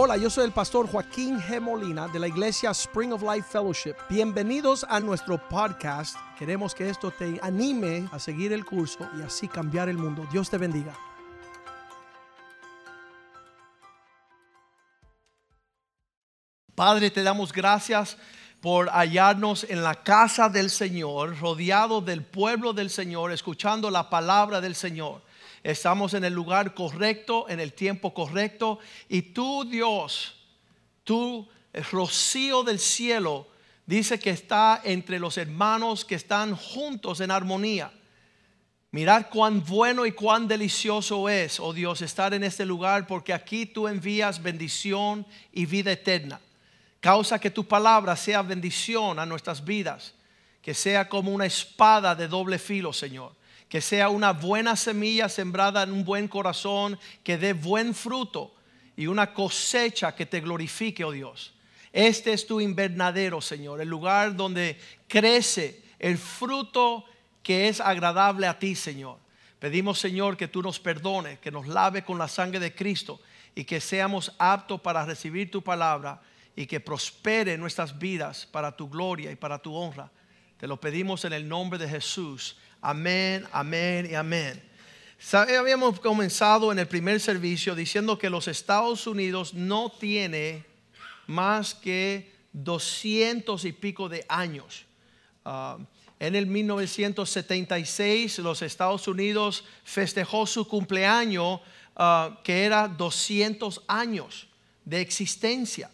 Hola, yo soy el pastor Joaquín G. Molina de la iglesia Spring of Life Fellowship. Bienvenidos a nuestro podcast. Queremos que esto te anime a seguir el curso y así cambiar el mundo. Dios te bendiga. Padre, te damos gracias por hallarnos en la casa del Señor, rodeado del pueblo del Señor, escuchando la palabra del Señor. Estamos en el lugar correcto, en el tiempo correcto. Y tú, Dios, tú, rocío del cielo, dice que está entre los hermanos que están juntos en armonía. Mirar cuán bueno y cuán delicioso es, oh Dios, estar en este lugar porque aquí tú envías bendición y vida eterna. Causa que tu palabra sea bendición a nuestras vidas, que sea como una espada de doble filo, Señor. Que sea una buena semilla sembrada en un buen corazón, que dé buen fruto y una cosecha que te glorifique, oh Dios. Este es tu invernadero, Señor, el lugar donde crece el fruto que es agradable a ti, Señor. Pedimos, Señor, que tú nos perdones, que nos lave con la sangre de Cristo y que seamos aptos para recibir tu palabra y que prospere nuestras vidas para tu gloria y para tu honra. Te lo pedimos en el nombre de Jesús. Amén, amén y amén. Habíamos comenzado en el primer servicio diciendo que los Estados Unidos no tiene más que 200 y pico de años. Ah, en el 1976 los Estados Unidos festejó su cumpleaños ah, que era 200 años de existencia.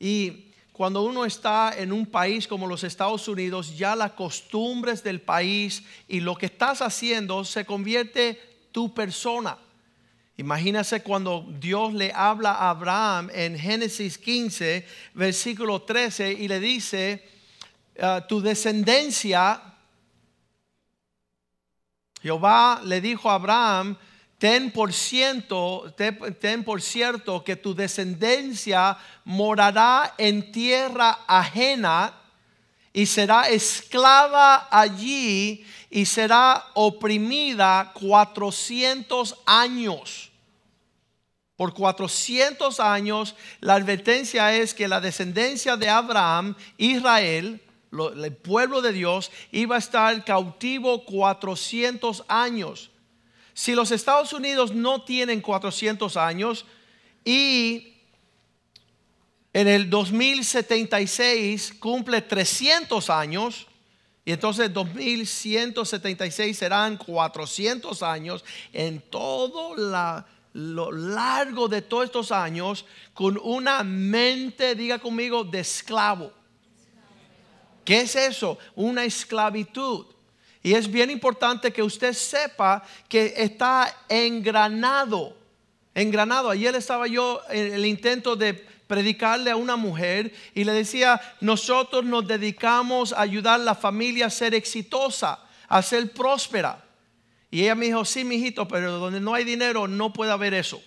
Y cuando uno está en un país como los Estados Unidos, ya las costumbres del país y lo que estás haciendo se convierte tu persona. Imagínese cuando Dios le habla a Abraham en Génesis 15, versículo 13, y le dice, ah, tu descendencia, Jehová le dijo a Abraham, ten por, ten por cierto que tu descendencia morará en tierra ajena y será esclava allí y será oprimida 400 años. Por 400 años la advertencia es que la descendencia de Abraham, Israel, el pueblo de Dios, iba a estar cautivo 400 años. Si los Estados Unidos no tienen 400 años y en el 2076 cumple 300 años, y entonces 2176 serán 400 años en todo lo largo de todos estos años con una mente, diga conmigo, de esclavo. ¿Qué es eso? Una esclavitud. Y es bien importante que usted sepa que está engranado. Engranado. Ayer estaba yo en el intento de predicarle a una mujer y le decía, nosotros nos dedicamos a ayudar a la familia a ser exitosa, a ser próspera. Y ella me dijo, sí, mijito, pero donde no hay dinero no puede haber eso.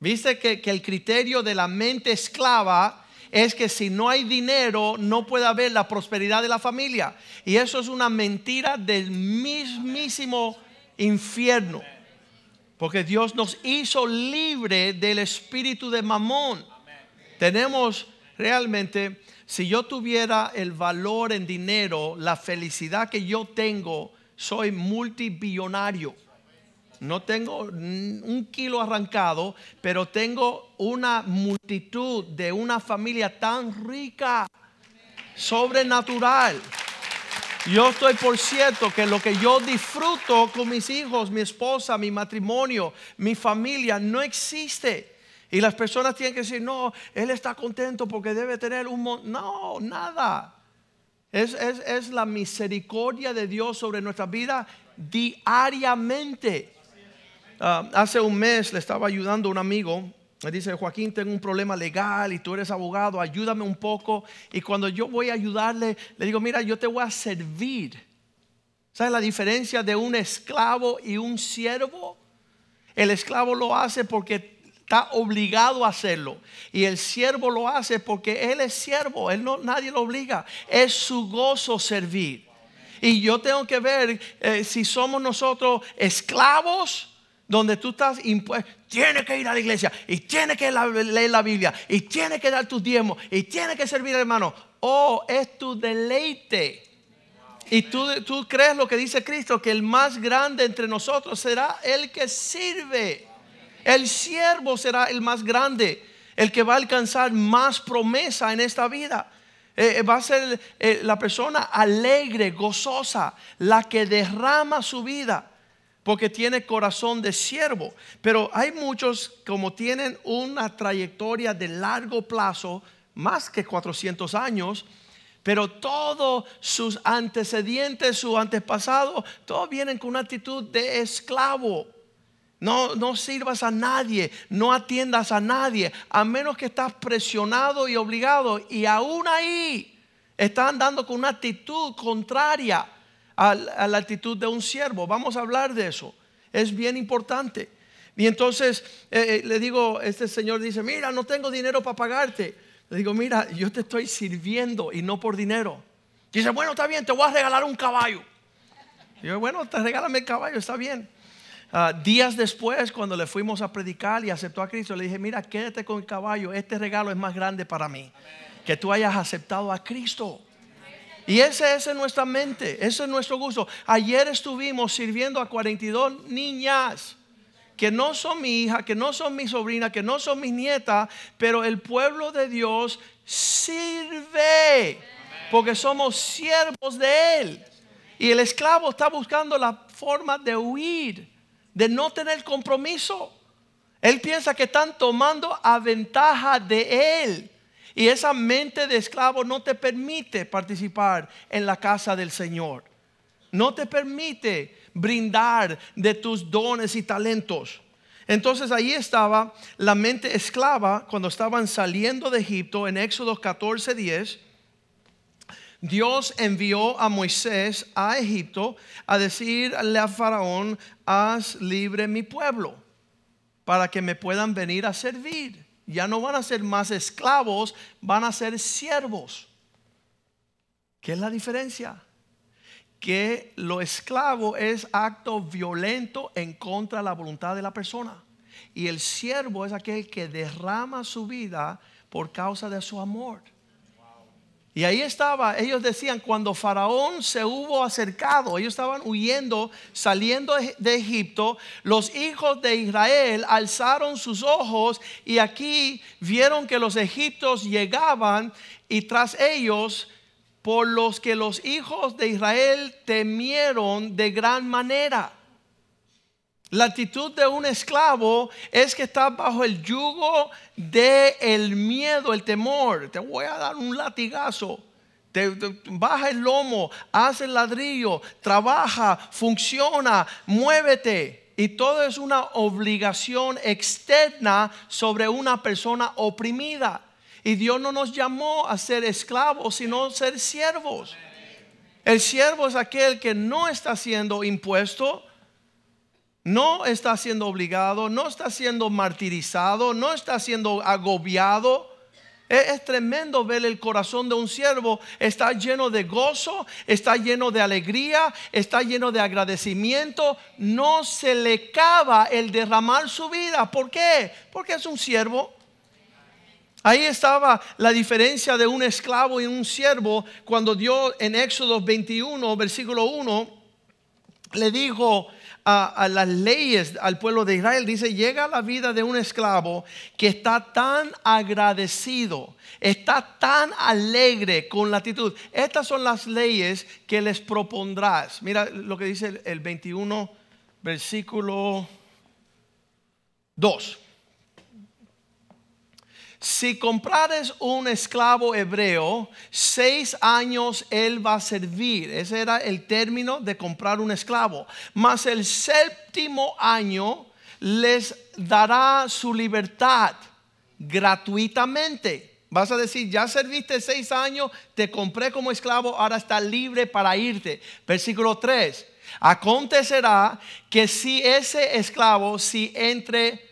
Viste que, que el criterio de la mente esclava es que si no hay dinero no puede haber la prosperidad de la familia. Y eso es una mentira del mismísimo infierno. Porque Dios nos hizo libre del espíritu de mamón. Tenemos realmente, si yo tuviera el valor en dinero, la felicidad que yo tengo, soy multibillonario. No tengo un kilo arrancado, pero tengo una multitud de una familia tan rica, sobrenatural. Yo estoy por cierto que lo que yo disfruto con mis hijos, mi esposa, mi matrimonio, mi familia, no existe. Y las personas tienen que decir, no, él está contento porque debe tener un... No, nada. Es, es la misericordia de Dios sobre nuestra vida diariamente. Ah, hace un mes le estaba ayudando a un amigo. Me dice, Joaquín, tengo un problema legal y tú eres abogado, ayúdame un poco. Y cuando yo voy a ayudarle, le digo, mira, yo te voy a servir. ¿Sabes la diferencia de un esclavo y un siervo? El esclavo lo hace porque está obligado a hacerlo. Y el siervo lo hace porque él es siervo, él no, nadie lo obliga. Es su gozo servir. Y yo tengo que ver eh, si somos nosotros esclavos donde tú estás impuesto, tienes que ir a la iglesia y tienes que leer la Biblia y tienes que dar tus diezmos y tienes que servir hermano. Oh, es tu deleite. Y tú, tú crees lo que dice Cristo, que el más grande entre nosotros será el que sirve. El siervo será el más grande, el que va a alcanzar más promesa en esta vida. Eh, va a ser eh, la persona alegre, gozosa, la que derrama su vida porque tiene corazón de siervo. Pero hay muchos como tienen una trayectoria de largo plazo, más que 400 años, pero todos sus antecedentes, su antepasado, todos vienen con una actitud de esclavo. No, no sirvas a nadie, no atiendas a nadie, a menos que estás presionado y obligado. Y aún ahí están andando con una actitud contraria a, la actitud de un siervo. Vamos a hablar de eso. Es bien importante. Y entonces eh, eh, le digo, este señor dice, mira, no tengo dinero para pagarte. Le digo, mira, yo te estoy sirviendo y no por dinero. Dice, bueno, está bien, te voy a regalar un caballo. Digo, bueno, te regálame el caballo, está bien. Ah, días después, cuando le fuimos a predicar y aceptó a Cristo, le dije, mira, quédate con el caballo, este regalo es más grande para mí. Que tú hayas aceptado a Cristo. Y ese, es nuestra mente, ese es nuestro gusto. Ayer estuvimos sirviendo a 42 niñas que no son mi hija, que no son mi sobrina, que no son mis nietas, pero el pueblo de Dios sirve porque somos siervos de Él. Y el esclavo está buscando la forma de huir de no tener compromiso. Él piensa que están tomando a ventaja de él. Y esa mente de esclavo no te permite participar en la casa del Señor. No te permite brindar de tus dones y talentos. Entonces ahí estaba la mente esclava cuando estaban saliendo de Egipto en Éxodo 14, 10 Dios envió a Moisés a Egipto a decirle a Faraón, haz libre mi pueblo para que me puedan venir a servir. Ya no van a ser más esclavos, van a ser siervos. ¿Qué es la diferencia? Que lo esclavo es acto violento en contra de la voluntad de la persona. Y el siervo es aquel que derrama su vida por causa de su amor. Y ahí estaba, ellos decían, cuando Faraón se hubo acercado, ellos estaban huyendo, saliendo de Egipto, los hijos de Israel alzaron sus ojos y aquí vieron que los egipcios llegaban y tras ellos, por los que los hijos de Israel temieron de gran manera. La actitud de un esclavo es que está bajo el yugo del el miedo, el temor. Te voy a dar un latigazo. Te, baja el lomo, hace el ladrillo, trabaja, funciona, muévete. Y todo es una obligación externa sobre una persona oprimida. Y Dios no nos llamó a ser esclavos, sino a ser siervos. El siervo es aquel que no está siendo impuesto, no está siendo obligado, no está siendo martirizado, no está siendo agobiado. Es, tremendo ver el corazón de un siervo. Está lleno de gozo, está lleno de alegría, está lleno de agradecimiento. No se le cava el derramar su vida. ¿Por qué? Porque es un siervo. Ahí estaba la diferencia de un esclavo y un siervo cuando Dios en Éxodo 21, versículo 1, le dijo a, las leyes al pueblo de Israel, dice, llega la vida de un esclavo que está tan agradecido, está tan alegre con la actitud. Estas son las leyes que les propondrás. Mira lo que dice el, el 21, versículo 2. Si comprares un esclavo hebreo, seis años él va a servir. Ese era el término de comprar un esclavo. Mas el séptimo año les dará su libertad gratuitamente. Vas a decir, ya serviste seis años, te compré como esclavo, ahora está libre para irte. Versículo 3. Acontecerá que si ese esclavo, si entre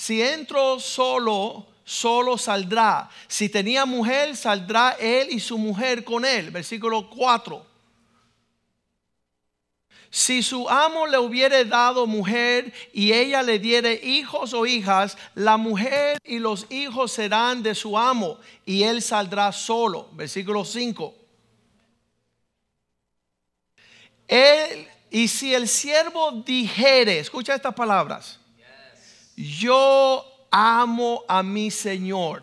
si entro solo, solo saldrá. Si tenía mujer, saldrá él y su mujer con él. Versículo 4. Si su amo le hubiere dado mujer y ella le diere hijos o hijas, la mujer y los hijos serán de su amo y él saldrá solo. Versículo 5. Él, y si el siervo dijere, escucha estas palabras, yo amo a mi Señor.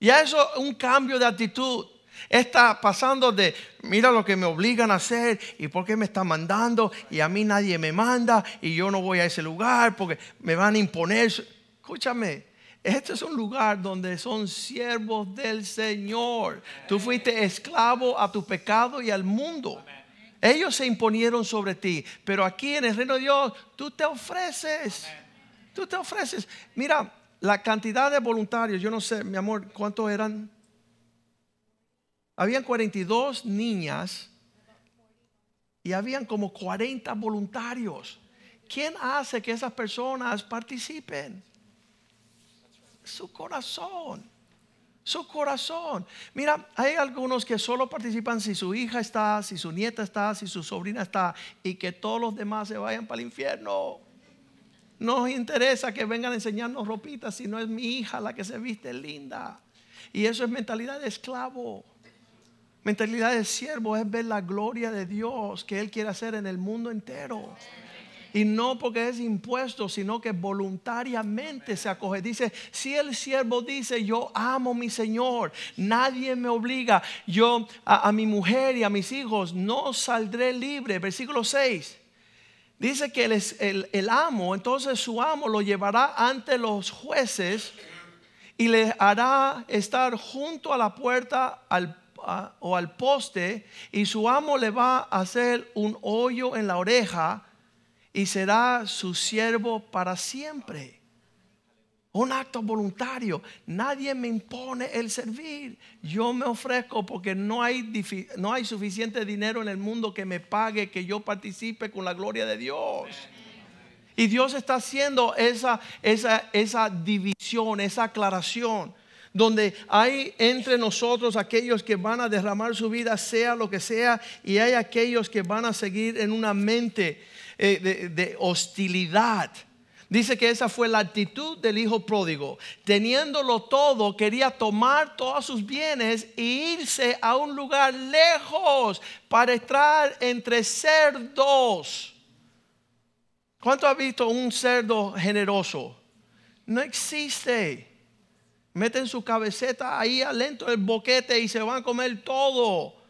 Y eso es un cambio de actitud. Está pasando de, mira lo que me obligan a hacer y por qué me están mandando y a mí nadie me manda y yo no voy a ese lugar porque me van a imponer. Escúchame, este es un lugar donde son siervos del Señor. Tú fuiste esclavo a tu pecado y al mundo. Ellos se imponieron sobre ti, pero aquí en el reino de Dios tú te ofreces. Tú te ofreces. Mira, la cantidad de voluntarios, yo no sé, mi amor, ¿cuántos eran? Habían 42 niñas y habían como 40 voluntarios. ¿Quién hace que esas personas participen? Su corazón. Su corazón. Mira, hay algunos que solo participan si su hija está, si su nieta está, si su sobrina está y que todos los demás se vayan para el infierno. No nos interesa que vengan a enseñarnos ropitas si no es mi hija la que se viste linda. Y eso es mentalidad de esclavo. Mentalidad de siervo es ver la gloria de Dios que Él quiere hacer en el mundo entero. Y no porque es impuesto, sino que voluntariamente se acoge. Dice, si el siervo dice, yo amo a mi Señor, nadie me obliga, yo a, mi mujer y a mis hijos no saldré libre. Versículo 6. Dice que el, amo, entonces su amo lo llevará ante los jueces y le hará estar junto a la puerta al o al poste y su amo le va a hacer un hoyo en la oreja y será su siervo para siempre. Un acto voluntario. Nadie me impone el servir. Yo me ofrezco porque no hay, no hay suficiente dinero en el mundo que me pague que yo participe con la gloria de Dios. Y Dios está haciendo esa, esa, esa división, esa aclaración donde hay entre nosotros aquellos que van a derramar su vida, sea lo que sea, y hay aquellos que van a seguir en una mente eh, de, hostilidad. Dice que esa fue la actitud del hijo pródigo. Teniéndolo todo, quería tomar todos sus bienes e irse a un lugar lejos para estar entre cerdos. ¿Cuánto ha visto un cerdo generoso? No existe meten su cabeceta ahí alento el boquete y se van a comer todo.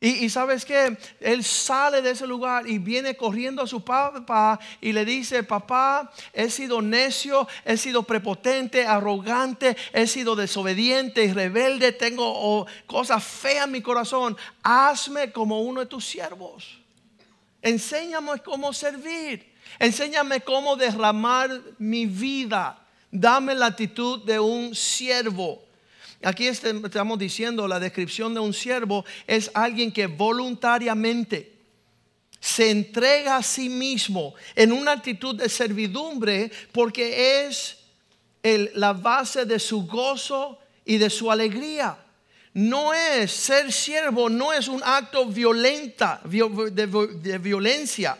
Y, sabes que él sale de ese lugar y viene corriendo a su papá y le dice, papá, he sido necio, he sido prepotente, arrogante, he sido desobediente y rebelde, tengo oh, cosas feas en mi corazón, hazme como uno de tus siervos. Enséñame cómo servir, enséñame cómo derramar mi vida Dame la actitud de un siervo. Aquí este, estamos diciendo la descripción de un siervo es alguien que voluntariamente se entrega a sí mismo en una actitud de servidumbre porque es la base de su gozo y de su alegría. No es ser siervo, no es un acto violenta, de violencia,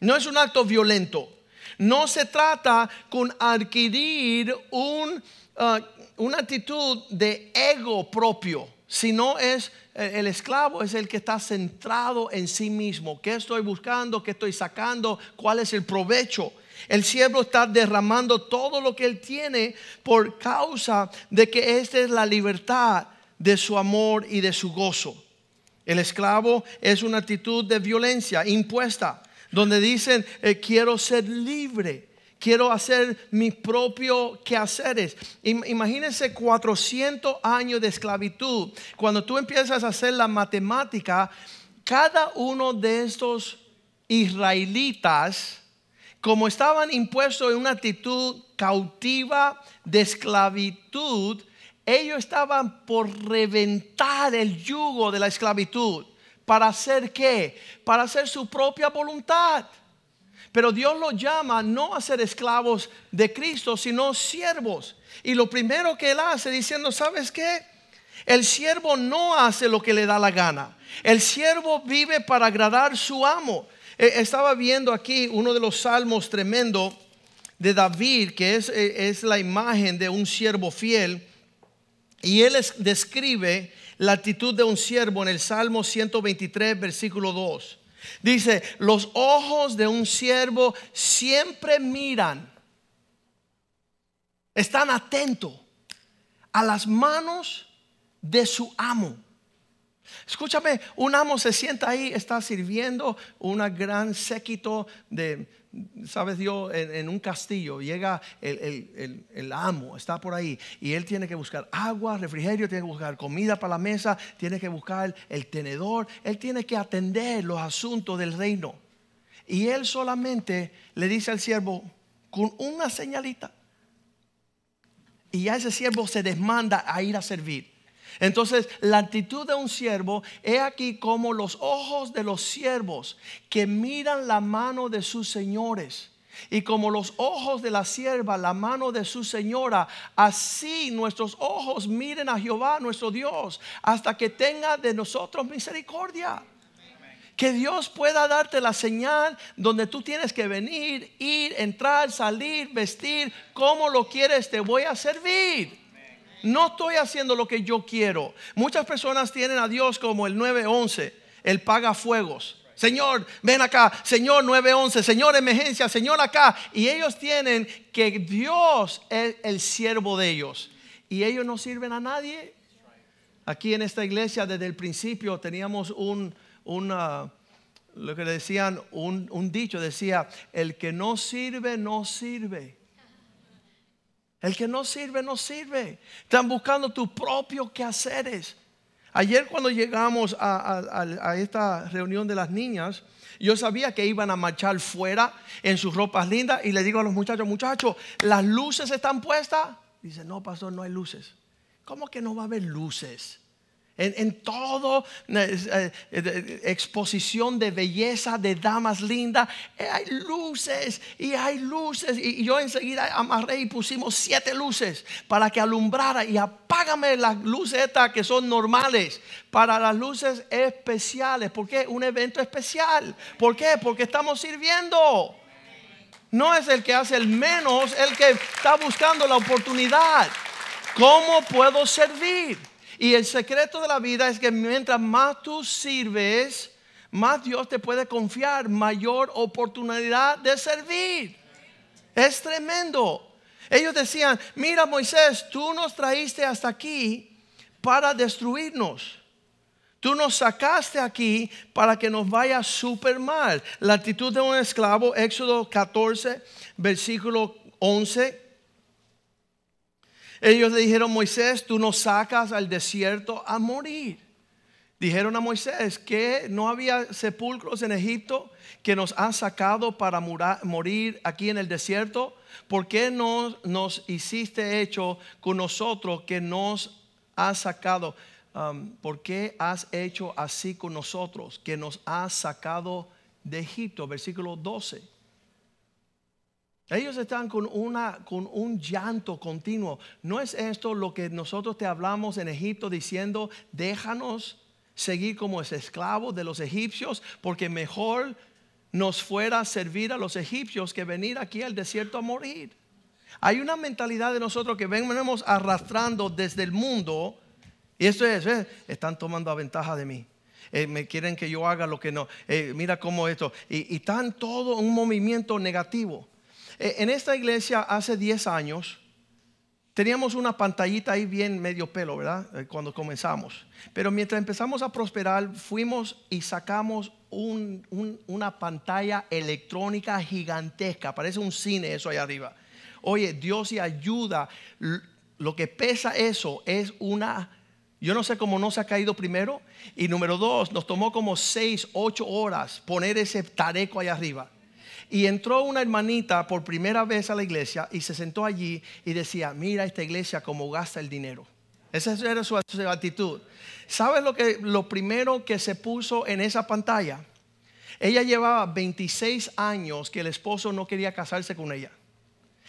no es un acto violento. No se trata con adquirir un, uh, una actitud de ego propio, sino es eh, el esclavo es el que está centrado en sí mismo. ¿Qué estoy buscando? ¿Qué estoy sacando? ¿Cuál es el provecho? El siervo está derramando todo lo que él tiene por causa de que esta es la libertad de su amor y de su gozo. El esclavo es una actitud de violencia impuesta donde dicen, eh, quiero ser libre, quiero hacer mis propios quehaceres. Imagínense 400 años de esclavitud. Cuando tú empiezas a hacer la matemática, cada uno de estos israelitas, como estaban impuestos en una actitud cautiva de esclavitud, ellos estaban por reventar el yugo de la esclavitud. ¿Para hacer qué? Para hacer su propia voluntad. Pero Dios los llama no a ser esclavos de Cristo, sino siervos. Y lo primero que Él hace diciendo, ¿sabes qué? El siervo no hace lo que le da la gana. El siervo vive para agradar su amo. Eh, estaba viendo aquí uno de los salmos tremendo de David, que es, eh, es la imagen de un siervo fiel. Y él describe la actitud de un siervo en el Salmo 123, versículo 2. Dice, los ojos de un siervo siempre miran, están atentos a las manos de su amo. Escúchame, un amo se sienta ahí, está sirviendo una gran séquito de, sabes Dios, en, un castillo. Llega el, amo, está por ahí, y él tiene que buscar agua, refrigerio, tiene que buscar comida para la mesa, tiene que buscar el tenedor, él tiene que atender los asuntos del reino. Y él solamente le dice al siervo con una señalita. Y ya ese siervo se desmanda a ir a servir. Entonces, la actitud de un siervo es aquí como los ojos de los siervos que miran la mano de sus señores. Y como los ojos de la sierva, la mano de su señora, así nuestros ojos miren a Jehová, nuestro Dios, hasta que tenga de nosotros misericordia. Que Dios pueda darte la señal donde tú tienes que venir, ir, entrar, salir, vestir, como lo quieres, te voy a servir. No estoy haciendo lo que yo quiero. Muchas personas tienen a Dios como el 911, el paga fuegos. Señor, ven acá, Señor 911, Señor emergencia, Señor acá. Y ellos tienen que Dios es el siervo de ellos. Y ellos no sirven a nadie. Aquí en esta iglesia desde el principio teníamos un, lo que le decían, un, un dicho, decía, el que no sirve, no sirve. El que no sirve, no sirve. Están buscando tus propios quehaceres. Ayer cuando llegamos a, esta reunión de las niñas, yo sabía que iban a marchar fuera en sus ropas lindas y le digo a los muchachos, muchachos, ¿las luces están puestas? Dice, no, pastor, no hay luces. ¿Cómo que no va a haber luces? En, todo eh, eh, exposición de belleza, de damas lindas, eh, hay luces y hay luces. Y, yo enseguida amarré y pusimos siete luces para que alumbrara. Y apágame las luces estas que son normales para las luces especiales. ¿Por qué? Un evento especial. ¿Por qué? Porque estamos sirviendo. No es el que hace el menos, el que está buscando la oportunidad. ¿Cómo puedo servir? Y el secreto de la vida es que mientras más tú sirves, más Dios te puede confiar mayor oportunidad de servir. Es tremendo. Ellos decían, mira Moisés, tú nos traíste hasta aquí para destruirnos. Tú nos sacaste aquí para que nos vaya súper mal. La actitud de un esclavo, Éxodo 14, versículo 11. Ellos le dijeron, Moisés, tú nos sacas al desierto a morir. Dijeron a Moisés que no había sepulcros en Egipto que nos han sacado para morir aquí en el desierto. ¿Por qué no nos hiciste hecho con nosotros que nos has sacado? Um, ¿Por qué has hecho así con nosotros que nos has sacado de Egipto? Versículo 12. Ellos están con, una, con un llanto continuo. ¿No es esto lo que nosotros te hablamos en Egipto diciendo, déjanos seguir como esclavos de los egipcios, porque mejor nos fuera servir a los egipcios que venir aquí al desierto a morir? Hay una mentalidad de nosotros que venimos arrastrando desde el mundo, y esto es, ¿eh? están tomando ventaja de mí. Eh, me quieren que yo haga lo que no. Eh, mira cómo esto. Y, y están todo un movimiento negativo. Eh, en esta iglesia hace 10 años teníamos una pantallita ahí bien medio pelo, ¿verdad? Eh, cuando comenzamos. Pero mientras empezamos a prosperar, fuimos y sacamos una pantalla electrónica gigantesca. Parece un cine eso ahí arriba. Oye, Dios y ayuda. Lo que pesa eso es una... Yo no sé cómo no se ha caído primero. Y número dos, nos tomó como 6, 8 horas poner ese tareco ahí arriba. Y entró una hermanita por primera vez a la iglesia y se sentó allí y decía, mira esta iglesia cómo gasta el dinero. Esa era su, actitud. ¿Sabes lo, que, lo primero que se puso en esa pantalla? Ella llevaba 26 años que el esposo no quería casarse con ella.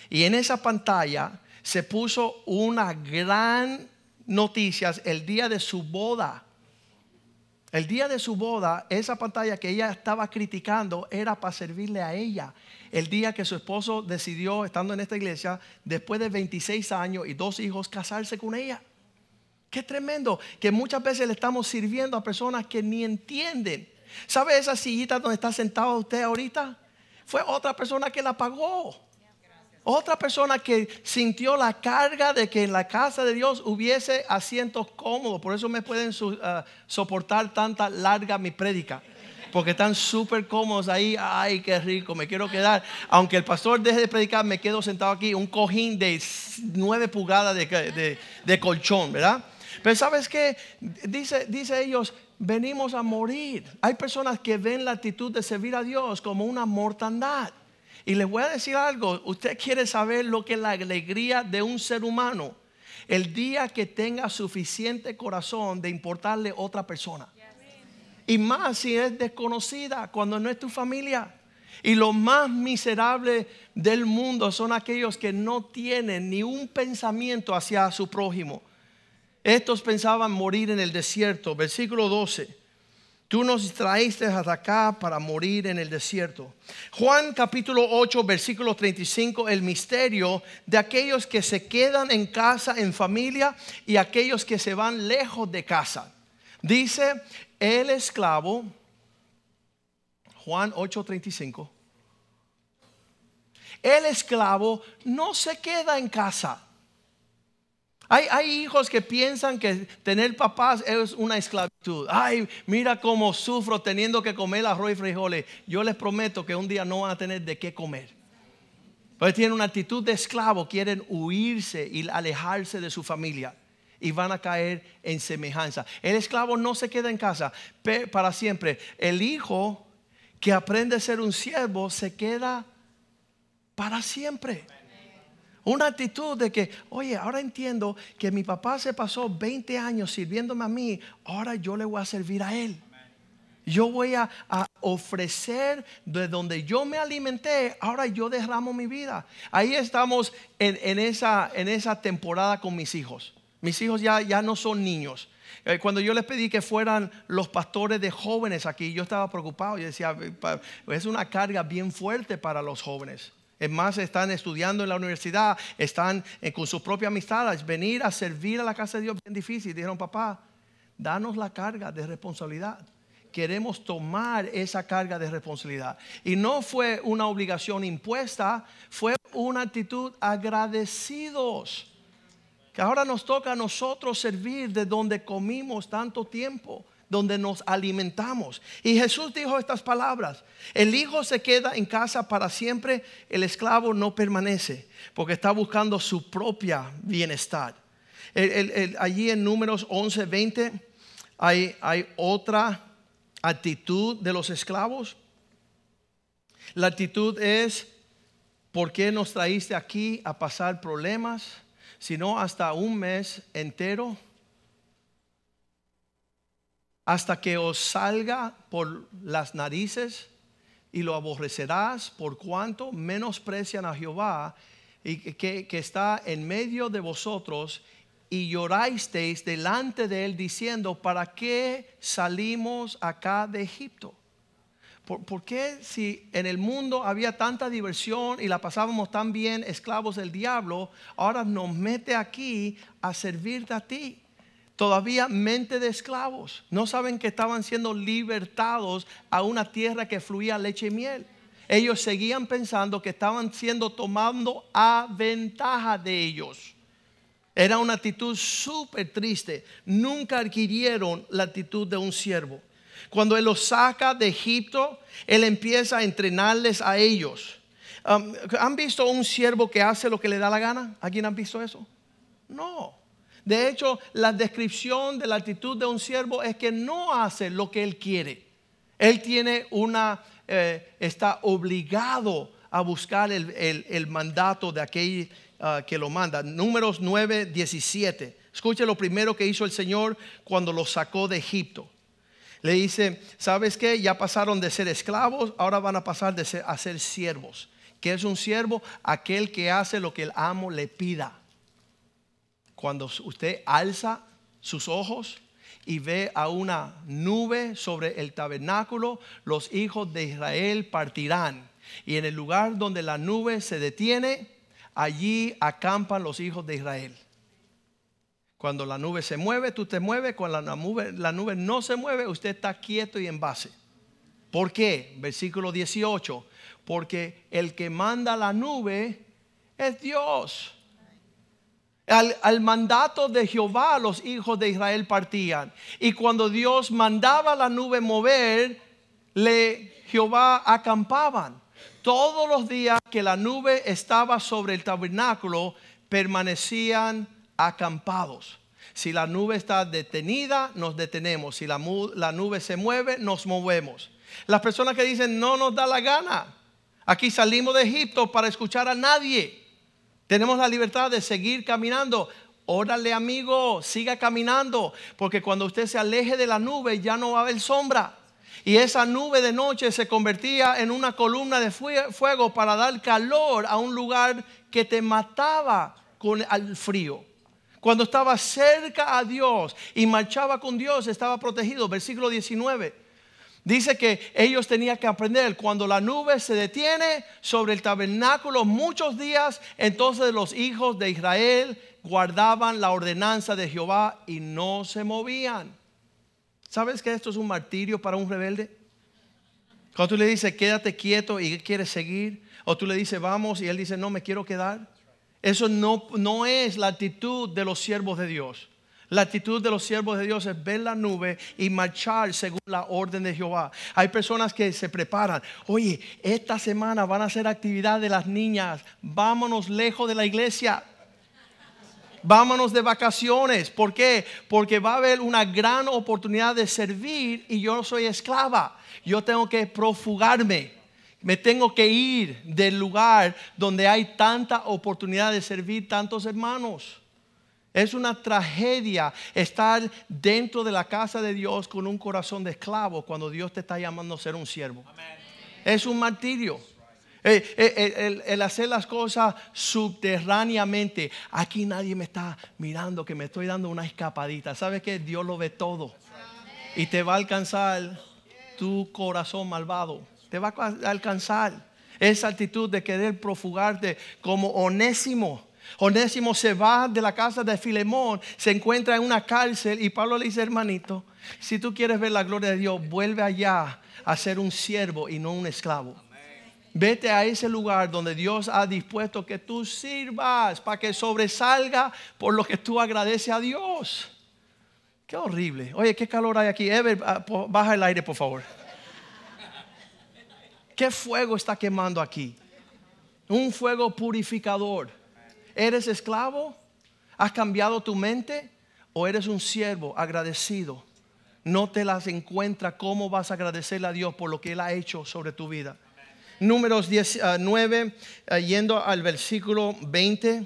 Y en esa pantalla se puso una gran noticias el día de su boda. El día de su boda, esa pantalla que ella estaba criticando era para servirle a ella. El día que su esposo decidió, estando en esta iglesia, después de 26 años y dos hijos, casarse con ella. Qué tremendo que muchas veces le estamos sirviendo a personas que ni entienden. ¿Sabe esa sillita donde está sentado usted ahorita? Fue otra persona que la pagó. Otra persona que sintió la carga de que en la casa de Dios hubiese asientos cómodos. Por eso me pueden uh, soportar tanta larga mi prédica. Porque están súper cómodos ahí. Ay, qué rico, me quiero quedar. Aunque el pastor deje de predicar, me quedo sentado aquí. Un cojín de nueve pulgadas de, de, colchón, ¿verdad? Pero sabes qué? Dice, dice ellos, venimos a morir. Hay personas que ven la actitud de servir a Dios como una mortandad. Y les voy a decir algo, usted quiere saber lo que es la alegría de un ser humano. El día que tenga suficiente corazón de importarle a otra persona. Y más si es desconocida, cuando no es tu familia. Y lo más miserable del mundo son aquellos que no tienen ni un pensamiento hacia su prójimo. Estos pensaban morir en el desierto. Versículo 12. Tú nos traíste hasta acá para morir en el desierto. Juan capítulo 8, versículo 35, el misterio de aquellos que se quedan en casa, en familia, y aquellos que se van lejos de casa. Dice el esclavo, Juan 8, 35, el esclavo no se queda en casa. Hay, hijos que piensan que tener papás es una esclavitud. Ay, mira cómo sufro teniendo que comer arroz y frijoles. Yo les prometo que un día no van a tener de qué comer. Pues tienen una actitud de esclavo, quieren huirse y alejarse de su familia y van a caer en semejanza. El esclavo no se queda en casa para siempre. El hijo que aprende a ser un siervo se queda para siempre. Una actitud de que, oye, ahora entiendo que mi papá se pasó 20 años sirviéndome a mí, ahora yo le voy a servir a él. Yo voy a, ofrecer de donde yo me alimenté, ahora yo derramo mi vida. Ahí estamos en, esa, en esa temporada con mis hijos. Mis hijos ya, ya no son niños. Eh, cuando yo les pedí que fueran los pastores de jóvenes aquí, yo estaba preocupado. Yo decía, es una carga bien fuerte para los jóvenes. Es más, están estudiando en la universidad, están eh, con sus propias amistades. Venir a servir a la casa de Dios es bien difícil. Dijeron, papá, danos la carga de responsabilidad. Queremos tomar esa carga de responsabilidad. Y no fue una obligación impuesta, fue una actitud agradecidos. Que ahora nos toca a nosotros servir de donde comimos tanto tiempo donde nos alimentamos. Y Jesús dijo estas palabras, el hijo se queda en casa para siempre, el esclavo no permanece, porque está buscando su propia bienestar. allí en números 11, 20 hay, otra actitud de los esclavos. La actitud es, ¿por qué nos traíste aquí a pasar problemas? Sino hasta un mes entero hasta que os salga por las narices y lo aborrecerás por cuanto menosprecian a Jehová y que, está en medio de vosotros y llorasteis delante de él diciendo, ¿para qué salimos acá de Egipto? ¿Por, ¿Por, qué si en el mundo había tanta diversión y la pasábamos tan bien esclavos del diablo, ahora nos mete aquí a servirte a ti? Todavía mente de esclavos. No saben que estaban siendo libertados a una tierra que fluía leche y miel. Ellos seguían pensando que estaban siendo tomando a ventaja de ellos. Era una actitud súper triste. Nunca adquirieron la actitud de un siervo. Cuando Él los saca de Egipto, Él empieza a entrenarles a ellos. Um, ¿Han visto un siervo que hace lo que le da la gana? ¿Alguien han visto eso? No. De hecho, la descripción de la actitud de un siervo es que no hace lo que él quiere. Él tiene una, eh, está obligado a buscar el, mandato de aquel ah, que lo manda. Números 9, 17. Escuche lo primero que hizo el Señor cuando los sacó de Egipto. Le dice, ¿sabes qué? Ya pasaron de ser esclavos, ahora van a pasar de ser, a ser siervos. ¿Qué es un siervo? Aquel que hace lo que el amo le pida cuando usted alza sus ojos y ve a una nube sobre el tabernáculo, los hijos de Israel partirán. Y en el lugar donde la nube se detiene, allí acampan los hijos de Israel. Cuando la nube se mueve, tú te mueves. Cuando la nube, la nube no se mueve, usted está quieto y en base. ¿Por qué? Versículo 18. Porque el que manda la nube es Dios. Al, mandato de Jehová los hijos de Israel partían. Y cuando Dios mandaba la nube mover, le Jehová acampaban. Todos los días que la nube estaba sobre el tabernáculo, permanecían acampados. Si la nube está detenida, nos detenemos. Si la, la nube se mueve, nos movemos. Las personas que dicen, no nos da la gana. Aquí salimos de Egipto para escuchar a nadie. Tenemos la libertad de seguir caminando. Órale amigo, siga caminando, porque cuando usted se aleje de la nube ya no va a haber sombra. Y esa nube de noche se convertía en una columna de fuego para dar calor a un lugar que te mataba con el frío. Cuando estaba cerca a Dios y marchaba con Dios, estaba protegido. Versículo 19. Dice que ellos tenían que aprender, cuando la nube se detiene sobre el tabernáculo muchos días, entonces los hijos de Israel guardaban la ordenanza de Jehová y no se movían. ¿Sabes que esto es un martirio para un rebelde? Cuando tú le dices, quédate quieto y él quiere seguir, o tú le dices, vamos, y él dice, no, me quiero quedar. Eso no, no es la actitud de los siervos de Dios. La actitud de los siervos de Dios es ver la nube y marchar según la orden de Jehová. Hay personas que se preparan. Oye, esta semana van a hacer actividad de las niñas. Vámonos lejos de la iglesia. Vámonos de vacaciones. ¿Por qué? Porque va a haber una gran oportunidad de servir y yo no soy esclava. Yo tengo que profugarme. Me tengo que ir del lugar donde hay tanta oportunidad de servir tantos hermanos. Es una tragedia estar dentro de la casa de Dios con un corazón de esclavo cuando Dios te está llamando a ser un siervo. Es un martirio. Eh, eh, eh, el, hacer las cosas subterráneamente. Aquí nadie me está mirando que me estoy dando una escapadita. ¿Sabes que Dios lo ve todo. Y te va a alcanzar tu corazón malvado. Te va a alcanzar esa actitud de querer profugarte como onésimo Onésimo se va de la casa de Filemón, se encuentra en una cárcel y Pablo le dice, hermanito, si tú quieres ver la gloria de Dios, vuelve allá a ser un siervo y no un esclavo. Vete a ese lugar donde Dios ha dispuesto que tú sirvas para que sobresalga por lo que tú agradeces a Dios. Qué horrible. Oye, qué calor hay aquí. Ever, ah, baja el aire, por favor. ¿Qué fuego está quemando aquí? Un fuego purificador. ¿Eres esclavo? ¿Has cambiado tu mente? ¿O eres un siervo agradecido? No te las encuentra cómo vas a agradecerle a Dios por lo que Él ha hecho sobre tu vida. Números 19, ah, yendo al versículo 20.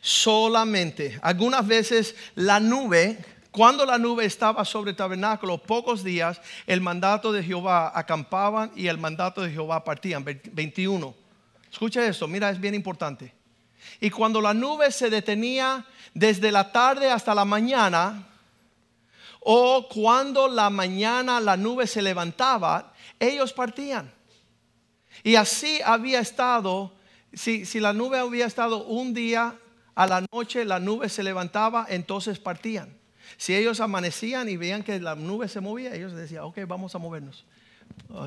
Solamente, algunas veces la nube, cuando la nube estaba sobre el tabernáculo, pocos días, el mandato de Jehová acampaban y el mandato de Jehová partían. 21. Escucha esto, mira, es bien importante. Y cuando la nube se detenía desde la tarde hasta la mañana, o cuando la mañana la nube se levantaba, ellos partían. Y así había estado, si, la nube había estado un día, a la noche la nube se levantaba, entonces partían. Si ellos amanecían y veían que la nube se movía, ellos decían, ok, vamos a movernos.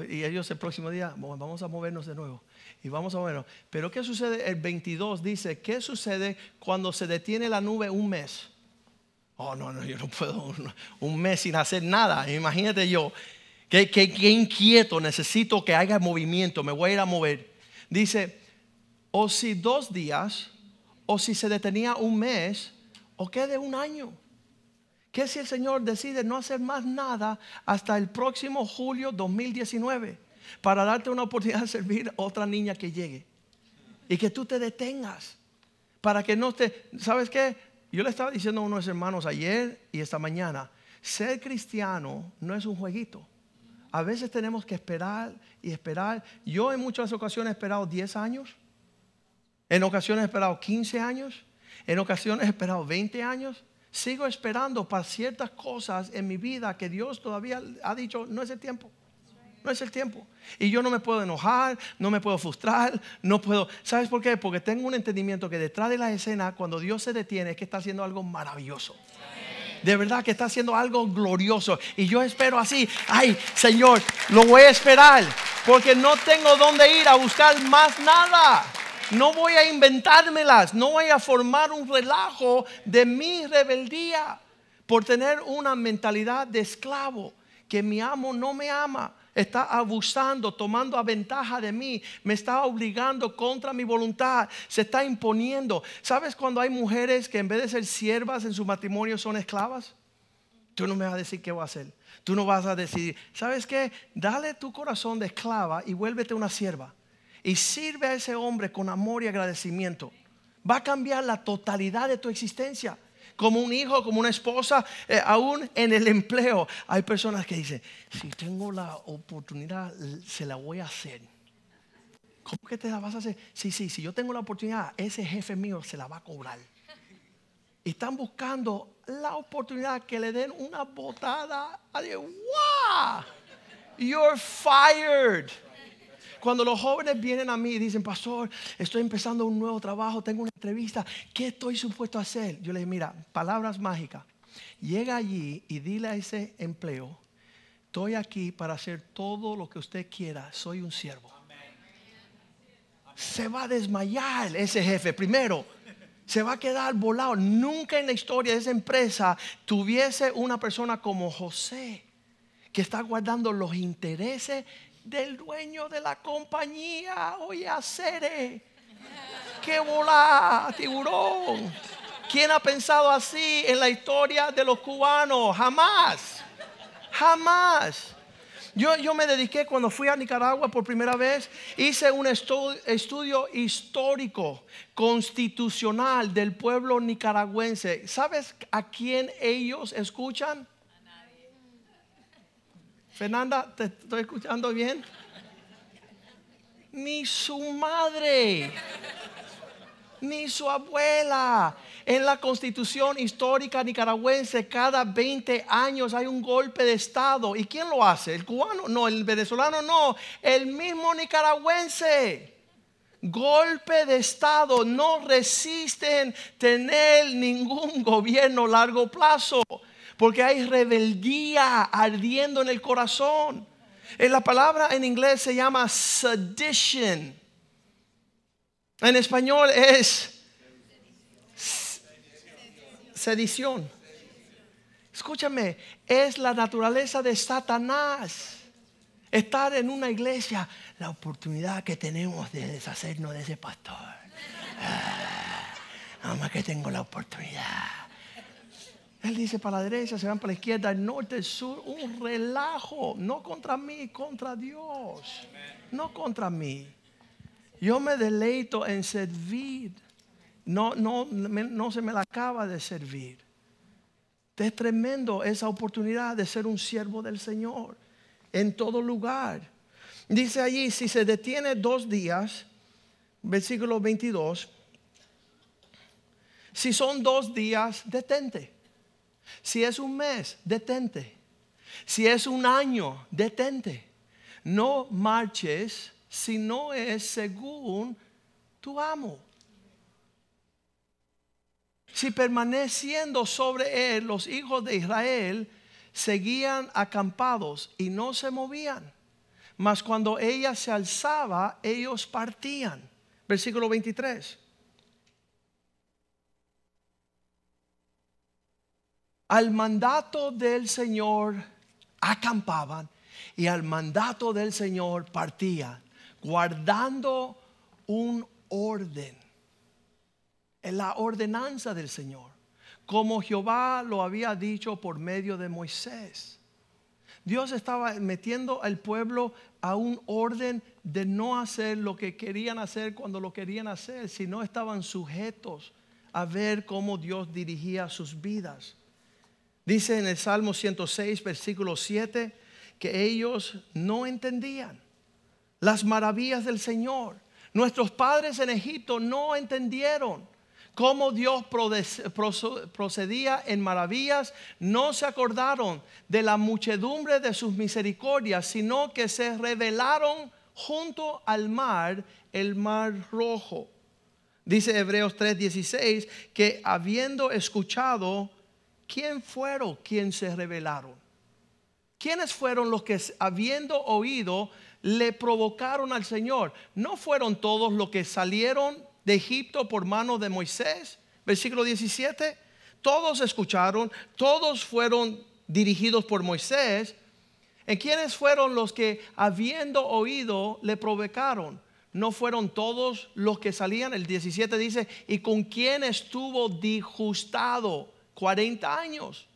Y ellos el próximo día, vamos a movernos de nuevo. Y vamos a ver. Pero ¿qué sucede? El 22 dice, ¿qué sucede cuando se detiene la nube un mes? Oh, no, no, yo no puedo un, mes sin hacer nada. Imagínate yo, qué, qué inquieto, necesito que haya movimiento, me voy a ir a mover. Dice, o si dos días, o si se detenía un mes, o quede un año. ¿Qué si el Señor decide no hacer más nada hasta el próximo julio 2019? Para darte una oportunidad de servir a otra niña que llegue. Y que tú te detengas. Para que no te... ¿Sabes qué? Yo le estaba diciendo a unos hermanos ayer y esta mañana, ser cristiano no es un jueguito. A veces tenemos que esperar y esperar. Yo en muchas ocasiones he esperado 10 años. En ocasiones he esperado 15 años. En ocasiones he esperado 20 años. Sigo esperando para ciertas cosas en mi vida que Dios todavía ha dicho, no es el tiempo. No es el tiempo. Y yo no me puedo enojar, no me puedo frustrar, no puedo... ¿Sabes por qué? Porque tengo un entendimiento que detrás de la escena, cuando Dios se detiene, es que está haciendo algo maravilloso. De verdad que está haciendo algo glorioso. Y yo espero así, ay Señor, lo voy a esperar. Porque no tengo dónde ir a buscar más nada. No voy a inventármelas, no voy a formar un relajo de mi rebeldía por tener una mentalidad de esclavo, que mi amo no me ama, está abusando, tomando ventaja de mí, me está obligando contra mi voluntad, se está imponiendo. ¿Sabes cuando hay mujeres que en vez de ser siervas en su matrimonio son esclavas? Tú no me vas a decir qué voy a hacer. Tú no vas a decir, ¿sabes qué? Dale tu corazón de esclava y vuélvete una sierva y sirve a ese hombre con amor y agradecimiento, va a cambiar la totalidad de tu existencia. Como un hijo, como una esposa, eh, aún en el empleo. Hay personas que dicen, si tengo la oportunidad, se la voy a hacer. ¿Cómo que te la vas a hacer? Sí, sí, si yo tengo la oportunidad, ese jefe mío se la va a cobrar. Están buscando la oportunidad que le den una botada. ¡Wow! You're fired. Cuando los jóvenes vienen a mí y dicen, pastor, estoy empezando un nuevo trabajo, tengo una entrevista, ¿qué estoy supuesto a hacer? Yo les digo, mira, palabras mágicas. Llega allí y dile a ese empleo, estoy aquí para hacer todo lo que usted quiera, soy un siervo. Se va a desmayar ese jefe primero. Se va a quedar volado. Nunca en la historia de esa empresa tuviese una persona como José que está guardando los intereses del dueño de la compañía. Oye, Acere, qué bola, tiburón. ¿Quién ha pensado así en la historia de los cubanos? Jamás, jamás. Yo, yo, me dediqué cuando fui a Nicaragua por primera vez, hice un estudio histórico, constitucional del pueblo nicaragüense. ¿Sabes a quién ellos escuchan? Fernanda, ¿te estoy escuchando bien? Ni su madre, ni su abuela. En la constitución histórica nicaragüense, cada 20 años hay un golpe de Estado. ¿Y quién lo hace? ¿El cubano? No, el venezolano no, el mismo nicaragüense. Golpe de Estado, no resisten tener ningún gobierno a largo plazo porque hay rebeldía ardiendo en el corazón. En la palabra en inglés se llama sedition. En español es sedición. Escúchame, es la naturaleza de Satanás. Estar en una iglesia, la oportunidad que tenemos de deshacernos de ese pastor. Ah, que tengo la oportunidad. Él dice para la derecha, se van para la izquierda, el norte, el sur, un relajo, no contra mí, contra Dios, no contra mí. Yo me deleito en servir, no, no, no se me la acaba de servir. Es tremendo esa oportunidad de ser un siervo del Señor en todo lugar. Dice allí, si se detiene dos días, versículo 22, si son dos días, detente. Si es un mes, detente. Si es un año, detente. No marches si no es según tu amo. Si permaneciendo sobre él, los hijos de Israel seguían acampados y no se movían. Mas cuando ella se alzaba, ellos partían. Versículo 23. Al mandato del Señor acampaban y al mandato del Señor partían, guardando un orden. En la ordenanza del Señor, como Jehová lo había dicho por medio de Moisés. Dios estaba metiendo al pueblo a un orden de no hacer lo que querían hacer cuando lo querían hacer, sino estaban sujetos a ver cómo Dios dirigía sus vidas. Dice en el Salmo 106, versículo 7, que ellos no entendían las maravillas del Señor. Nuestros padres en Egipto no entendieron cómo Dios procedía en maravillas, no se acordaron de la muchedumbre de sus misericordias, sino que se revelaron junto al mar, el mar rojo. Dice Hebreos 3:16 que habiendo escuchado, ¿quién fueron quienes se revelaron? ¿Quiénes fueron los que habiendo oído le provocaron al Señor? ¿No fueron todos los que salieron de Egipto por mano de Moisés? Versículo 17. Todos escucharon, todos fueron dirigidos por Moisés. ¿En quiénes fueron los que habiendo oído le provocaron? No fueron todos los que salían. El 17 dice, ¿y con quién estuvo disgustado 40 años?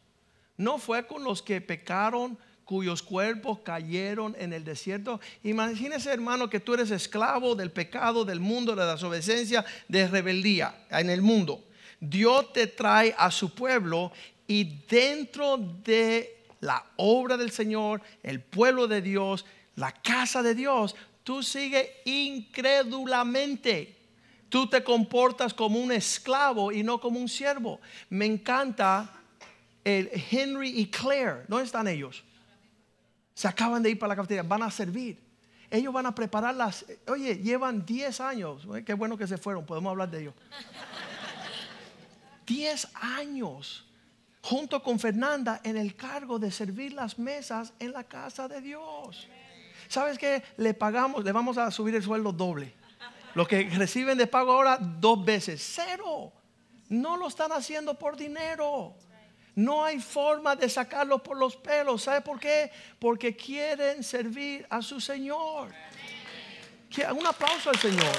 No fue con los que pecaron cuyos cuerpos cayeron en el desierto. Imagínese, hermano, que tú eres esclavo del pecado, del mundo, de la desobediencia, de rebeldía en el mundo. Dios te trae a su pueblo y dentro de la obra del Señor, el pueblo de Dios, la casa de Dios, tú sigues incrédulamente. Tú te comportas como un esclavo y no como un siervo. Me encanta el Henry y Claire. ¿Dónde están ellos? Se acaban de ir para la cafetería, van a servir. Ellos van a preparar las. Oye, llevan 10 años. Qué bueno que se fueron, podemos hablar de ellos. 10 años junto con Fernanda en el cargo de servir las mesas en la casa de Dios. ¿Sabes qué? Le pagamos, le vamos a subir el sueldo doble. Lo que reciben de pago ahora dos veces. Cero. No lo están haciendo por dinero. No hay forma de sacarlo por los pelos. ¿Sabe por qué? Porque quieren servir a su Señor. Un aplauso al Señor.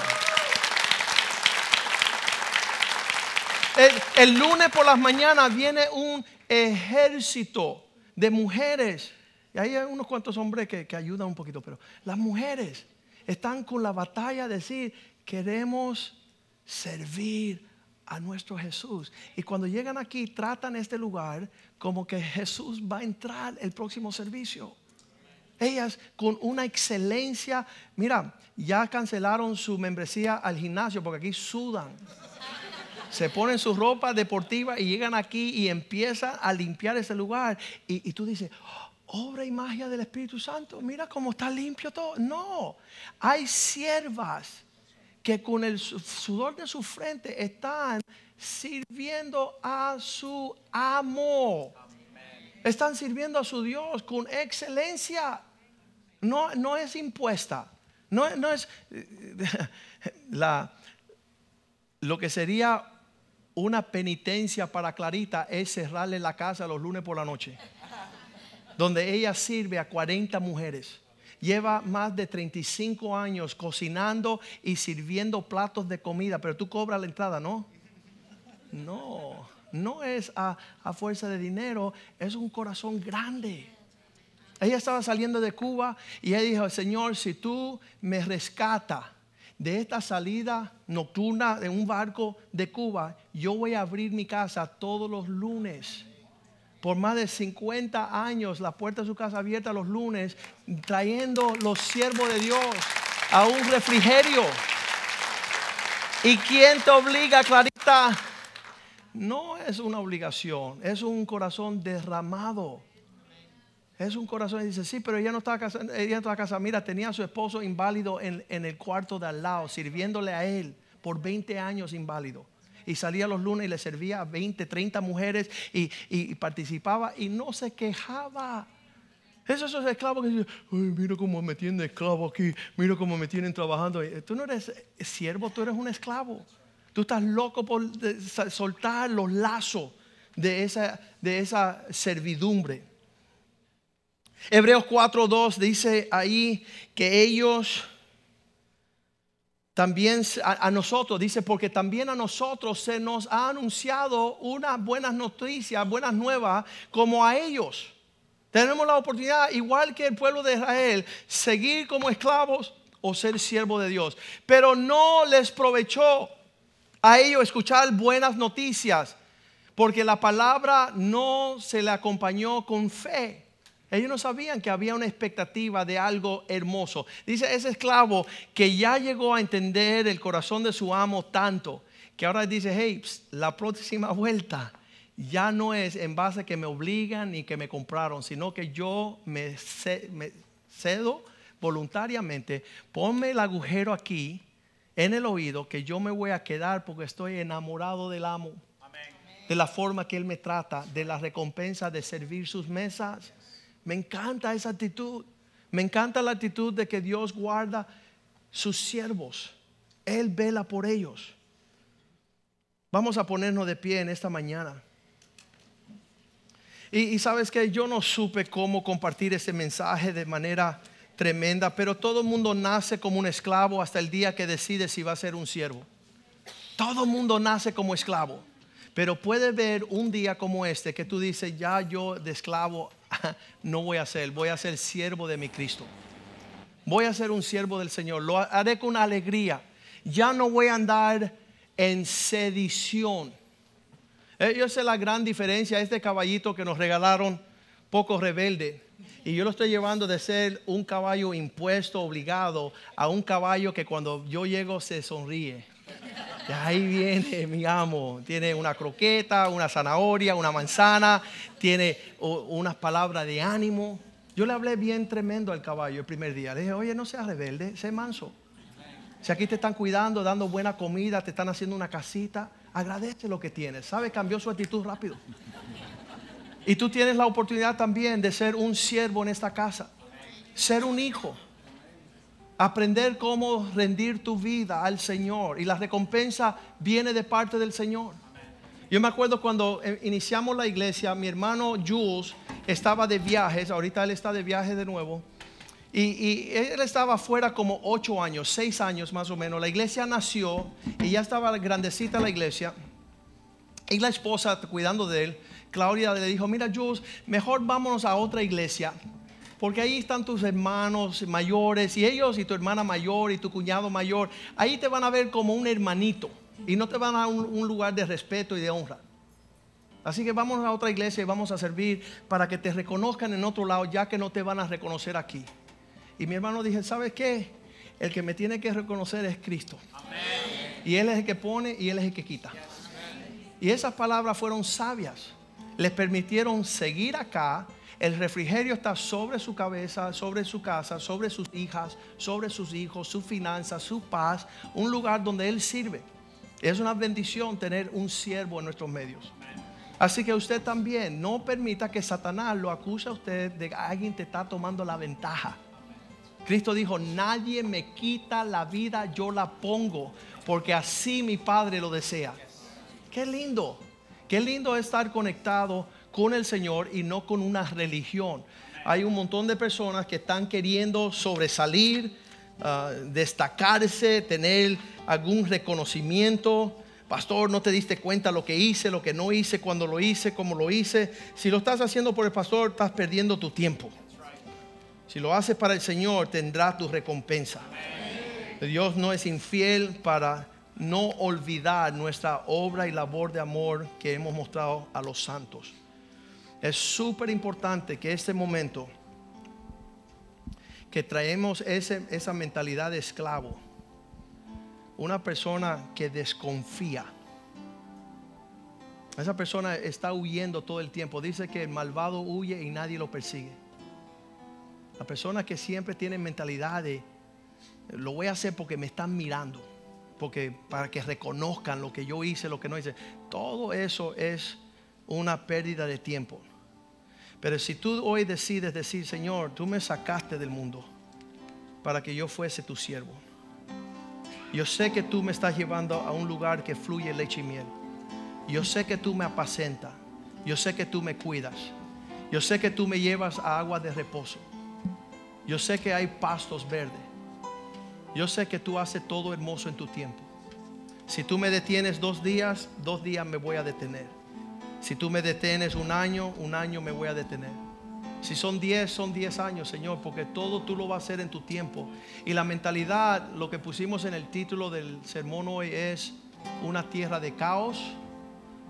El, lunes por las mañanas viene un ejército de mujeres. Y hay unos cuantos hombres que, que ayudan un poquito, pero las mujeres están con la batalla de decir, queremos servir a nuestro Jesús. Y cuando llegan aquí, tratan este lugar como que Jesús va a entrar el próximo servicio. Ellas con una excelencia, mira, ya cancelaron su membresía al gimnasio porque aquí sudan. Se ponen su ropa deportiva y llegan aquí y empiezan a limpiar ese lugar. Y, y tú dices, obra y magia del Espíritu Santo, mira cómo está limpio todo. No, hay siervas que con el sudor de su frente están sirviendo a su amo. Están sirviendo a su Dios con excelencia. No, no es impuesta. No, no es la, lo que sería una penitencia para Clarita es cerrarle la casa los lunes por la noche. Donde ella sirve a 40 mujeres lleva más de 35 años cocinando y sirviendo platos de comida, pero tú cobras la entrada, ¿no? No, no es a, fuerza de dinero, es un corazón grande. Ella estaba saliendo de Cuba y ella dijo, Señor, si tú me rescata de esta salida nocturna de un barco de Cuba, yo voy a abrir mi casa todos los lunes por más de 50 años la puerta de su casa abierta los lunes, trayendo los siervos de Dios a un refrigerio. ¿Y quién te obliga, Clarita? No es una obligación, es un corazón derramado. Es un corazón y dice, sí, pero ella no estaba casada, ella estaba Mira, tenía a su esposo inválido en, en el cuarto de al lado, sirviéndole a él por 20 años inválido y salía los lunes y le servía a 20, 30 mujeres y, participaba y no se quejaba. Esos esclavos que dicen, mira cómo me tienen esclavo aquí, mira cómo me tienen trabajando. Tú no eres siervo, tú eres un esclavo. Tú estás loco por soltar los lazos de esa, de esa servidumbre. Hebreos 4.2 dice ahí que ellos también a, nosotros, dice, porque también a nosotros se nos ha anunciado unas buenas noticias, buenas nuevas, como a ellos. Tenemos la oportunidad, igual que el pueblo de Israel, seguir como esclavos o ser siervos de Dios. Pero no les provechó a ellos escuchar buenas noticias, porque la palabra no se le acompañó con fe. Ellos no sabían que había una expectativa de algo hermoso. Dice ese esclavo que ya llegó a entender el corazón de su amo tanto, que ahora dice, hey, la próxima vuelta ya no es en base a que me obligan ni que me compraron, sino que yo me, cedo voluntariamente, ponme el agujero aquí en el oído que yo me voy a quedar porque estoy enamorado del amo, de la forma que él me trata, de la recompensa de servir sus mesas. Me encanta esa actitud. Me encanta la actitud de que Dios guarda sus siervos. Él vela por ellos. Vamos a ponernos de pie en esta mañana. Y, sabes que yo no supe cómo compartir ese mensaje de manera tremenda, pero todo el mundo nace como un esclavo hasta el día que decide si va a ser un siervo. Todo el mundo nace como esclavo, pero puede ver un día como este que tú dices, ya yo de esclavo no voy a ser, voy a ser siervo de mi Cristo. Voy a ser un siervo del Señor, lo haré con alegría. Ya no voy a andar en sedición. Eh, yo sé la gran diferencia, este caballito que nos regalaron, poco rebelde. Y yo lo estoy llevando de ser un caballo impuesto, obligado, a un caballo que cuando yo llego se sonríe. Y ahí viene mi amo. Tiene una croqueta, una zanahoria, una manzana, tiene unas palabras de ánimo. Yo le hablé bien tremendo al caballo el primer día. Le dije, oye, no seas rebelde, sé manso. Si aquí te están cuidando, dando buena comida, te están haciendo una casita, agradece lo que tienes. ¿Sabe? Cambió su actitud rápido. Y tú tienes la oportunidad también de ser un siervo en esta casa. Ser un hijo aprender cómo rendir tu vida al Señor y la recompensa viene de parte del Señor. Yo me acuerdo cuando eh, iniciamos la iglesia, mi hermano Jules estaba de viajes, ahorita él está de viaje de nuevo, y, él estaba fuera como ocho años, seis años más o menos. La iglesia nació y ya estaba grandecita la iglesia. Y la esposa cuidando de él, Claudia le dijo, mira Jules, mejor vámonos a otra iglesia porque ahí están tus hermanos mayores y ellos y tu hermana mayor y tu cuñado mayor. Ahí te van a ver como un hermanito y no te van a dar un, lugar de respeto y de honra. Así que vamos a otra iglesia y vamos a servir para que te reconozcan en otro lado, ya que no te van a reconocer aquí. Y mi hermano dije, ¿sabes qué? El que me tiene que reconocer es Cristo. Y Él es el que pone y Él es el que quita. Y esas palabras fueron sabias. Les permitieron seguir acá el refrigerio está sobre su cabeza, sobre su casa, sobre sus hijas, sobre sus hijos, su finanza, su paz, un lugar donde Él sirve. Es una bendición tener un siervo en nuestros medios. Así que usted también no permita que Satanás lo acuse a usted de que alguien te está tomando la ventaja. Cristo dijo, nadie me quita la vida, yo la pongo, porque así mi Padre lo desea. Qué lindo, qué lindo estar conectado con el Señor y no con una religión. Hay un montón de personas que están queriendo sobresalir, ah, destacarse, tener algún reconocimiento. Pastor, no te diste cuenta lo que hice, lo que no hice, cuando lo hice, cómo lo hice. Si lo estás haciendo por el pastor, estás perdiendo tu tiempo. Si lo haces para el Señor, tendrás tu recompensa. Dios no es infiel para no olvidar nuestra obra y labor de amor que hemos mostrado a los santos. Es súper importante que este momento, que traemos esa mentalidad de esclavo, una persona que desconfía, esa persona está huyendo todo el tiempo. Dice que el malvado huye y nadie lo persigue. La persona que siempre tiene mentalidad de lo voy a hacer porque me están mirando, porque para que reconozcan lo que yo hice, lo que no hice. Todo eso es una pérdida de tiempo. Pero si tú hoy decides decir, Señor, tú me sacaste del mundo para que yo fuese tu siervo. Yo sé que tú me estás llevando a un lugar que fluye leche y miel. Yo sé que tú me apacentas. Yo sé que tú me cuidas. Yo sé que tú me llevas a agua de reposo. Yo sé que hay pastos verdes. Yo sé que tú haces todo hermoso en tu tiempo. Si tú me detienes dos días, dos días me voy a detener. Si tú me detienes un año, un año me voy a detener. Si son diez, son diez años, Señor, porque todo tú lo vas a hacer en tu tiempo. Y la mentalidad, lo que pusimos en el título del sermón hoy es una tierra de caos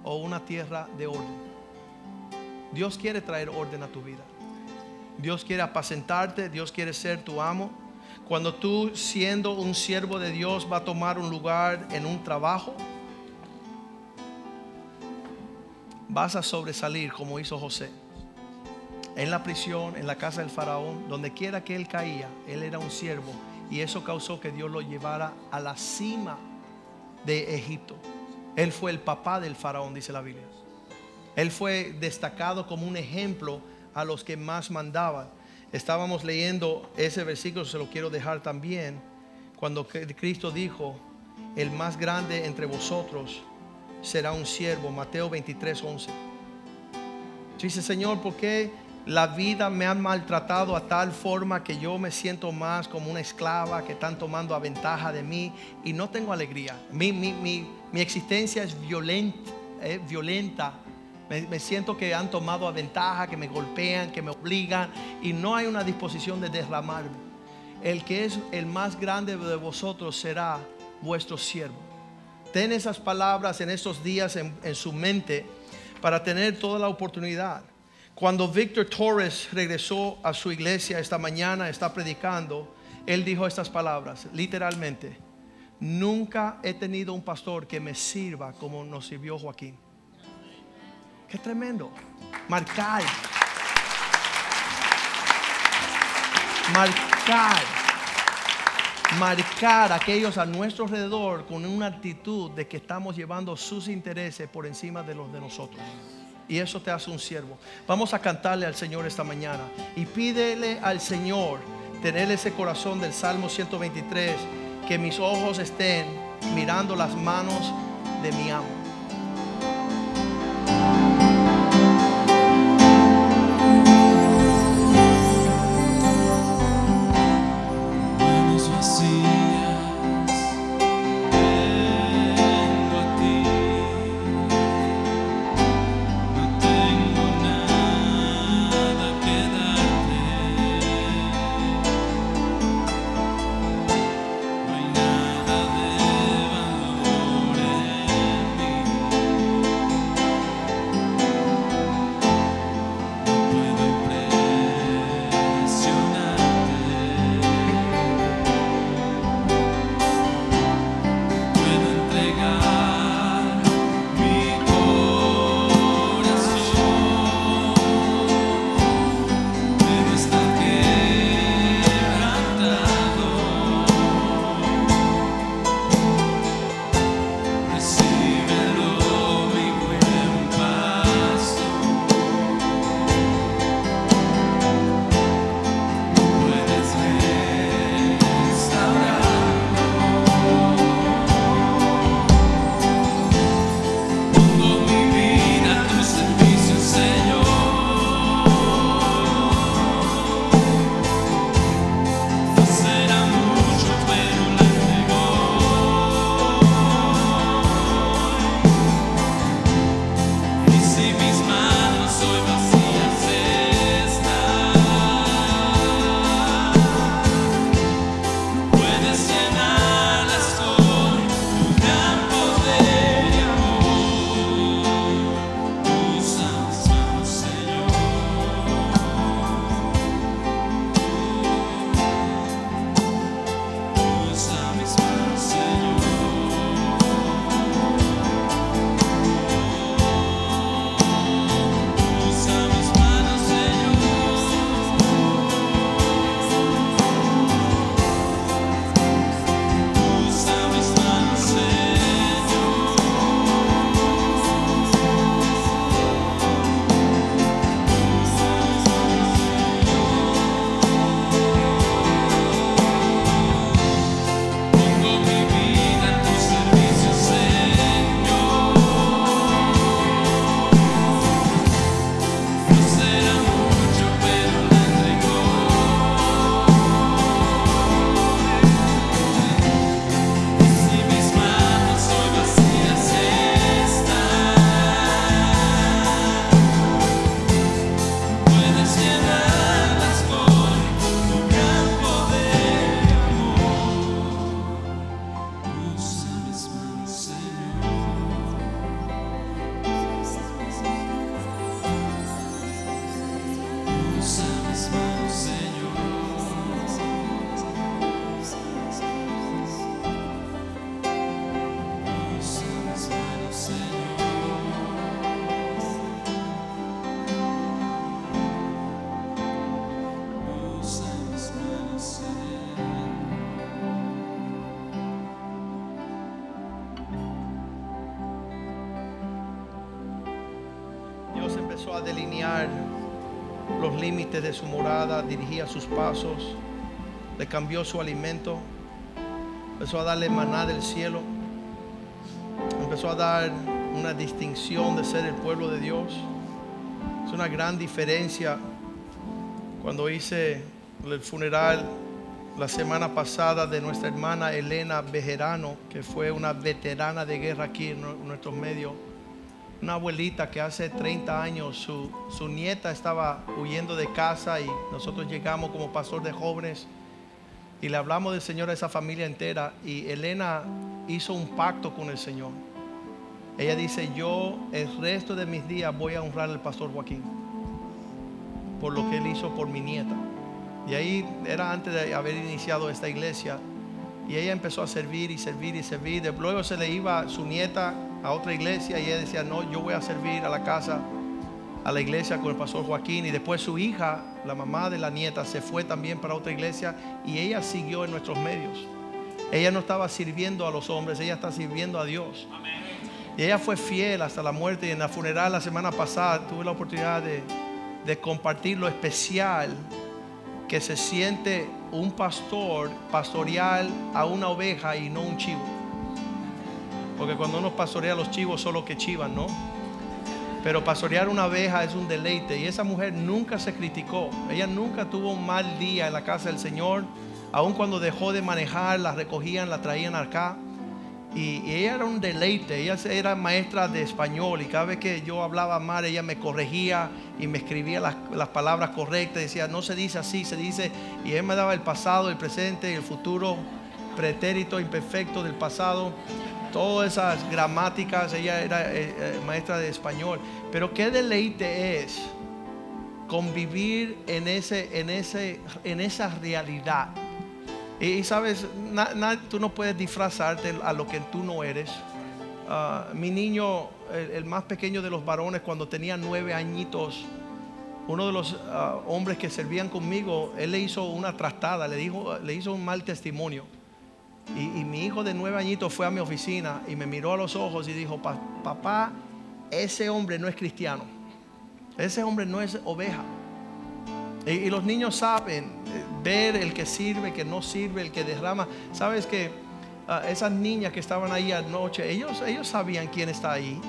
o una tierra de orden. Dios quiere traer orden a tu vida. Dios quiere apacentarte, Dios quiere ser tu amo. Cuando tú siendo un siervo de Dios va a tomar un lugar en un trabajo, vas a sobresalir como hizo José. En la prisión, en la casa del faraón, donde quiera que él caía, él era un siervo y eso causó que Dios lo llevara a la cima de Egipto. Él fue el papá del faraón, dice la Biblia. Él fue destacado como un ejemplo a los que más mandaban. Estábamos leyendo ese versículo, se lo quiero dejar también, cuando Cristo dijo, el más grande entre vosotros será un siervo, Mateo 23, 11. Dice, Señor, ¿por qué la vida me ha maltratado a tal forma que yo me siento más como una esclava que están tomando a ventaja de mí y no tengo alegría? Mi, mi, mi, mi existencia es violenta, eh, violenta me, siento que han tomado a ventaja, que me golpean, que me obligan y no hay una disposición de derramarme. El que es el más grande de vosotros será vuestro siervo. Ten esas palabras en estos días en, su mente para tener toda la oportunidad. Cuando Víctor Torres regresó a su iglesia esta mañana, está predicando, él dijo estas palabras, literalmente, nunca he tenido un pastor que me sirva como nos sirvió Joaquín. Qué tremendo. Marcar. Marcar. Marcar a aquellos a nuestro alrededor con una actitud de que estamos llevando sus intereses por encima de los de nosotros. Y eso te hace un siervo. Vamos a cantarle al Señor esta mañana. Y pídele al Señor tener ese corazón del Salmo 123. Que mis ojos estén mirando las manos de mi amo. Los límites de su morada, dirigía sus pasos, le cambió su alimento, empezó a darle maná del cielo, empezó a dar una distinción de ser el pueblo de Dios. Es una gran diferencia cuando hice el funeral la semana pasada de nuestra hermana Elena Bejerano, que fue una veterana de guerra aquí en nuestros medios. Una abuelita que hace 30 años su, su nieta estaba huyendo de casa y nosotros llegamos como pastor de jóvenes y le hablamos del Señor a esa familia entera y Elena hizo un pacto con el Señor. Ella dice, yo el resto de mis días voy a honrar al pastor Joaquín por lo que él hizo por mi nieta. Y ahí era antes de haber iniciado esta iglesia. Y ella empezó a servir y servir y servir. Luego se le iba su nieta a otra iglesia y ella decía, no, yo voy a servir a la casa, a la iglesia con el pastor Joaquín. Y después su hija, la mamá de la nieta, se fue también para otra iglesia y ella siguió en nuestros medios. Ella no estaba sirviendo a los hombres, ella está sirviendo a Dios. Y ella fue fiel hasta la muerte. Y en la funeral la semana pasada tuve la oportunidad de, de compartir lo especial que se siente un pastor pastoreal a una oveja y no un chivo. Porque cuando uno pastorea los chivos solo que chivan, ¿no? Pero pastorear una oveja es un deleite y esa mujer nunca se criticó. Ella nunca tuvo un mal día en la casa del Señor. Aun cuando dejó de manejar, la recogían, la traían acá. Y, ella era un deleite, ella era maestra de español y cada vez que yo hablaba mal ella me corregía y me escribía las, palabras correctas, decía, no se dice así, se dice, y él me daba el pasado, el presente y el futuro, pretérito, imperfecto del pasado, todas esas gramáticas, ella era eh, eh, maestra de español, pero qué deleite es convivir en, ese, en, ese, en esa realidad y, sabes, tú no puedes disfrazarte a lo que tú no eres. Ah, mi niño, el, más pequeño de los varones, cuando tenía nueve añitos, uno de los ah, hombres que servían conmigo, él le hizo una trastada, le, dijo, le hizo un mal testimonio. Y, y, mi hijo de nueve añitos fue a mi oficina y me miró a los ojos y dijo, papá, ese hombre no es cristiano. Ese hombre no es oveja. Y, los niños saben eh, ver el que sirve, que no sirve, el que derrama. Sabes que ah, esas niñas que estaban ahí anoche, ellos, ellos sabían quién está ahí.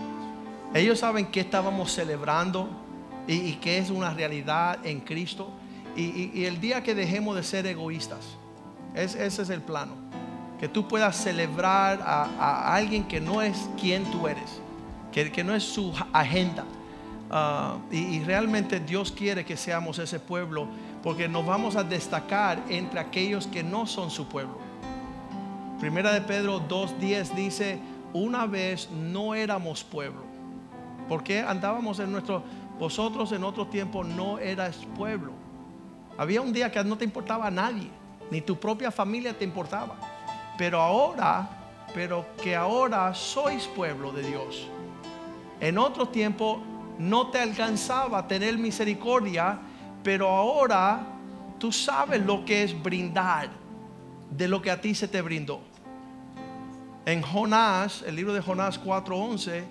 Ellos saben qué estábamos celebrando y, qué es una realidad en Cristo. Y, el día que dejemos de ser egoístas, ese es el plano. Que tú puedas celebrar a, alguien que no es quien tú eres, que, no es su agenda Ah, y, realmente Dios quiere que seamos ese pueblo porque nos vamos a destacar entre aquellos que no son su pueblo. Primera de Pedro 2.10 dice, una vez no éramos pueblo. Porque andábamos en nuestro, vosotros en otro tiempo no eras pueblo. Había un día que no te importaba a nadie, ni tu propia familia te importaba. Pero ahora, pero que ahora sois pueblo de Dios. En otro tiempo no te alcanzaba tener misericordia, pero ahora tú sabes lo que es brindar de lo que a ti se te brindó. En Jonás, el libro de Jonás 4:11,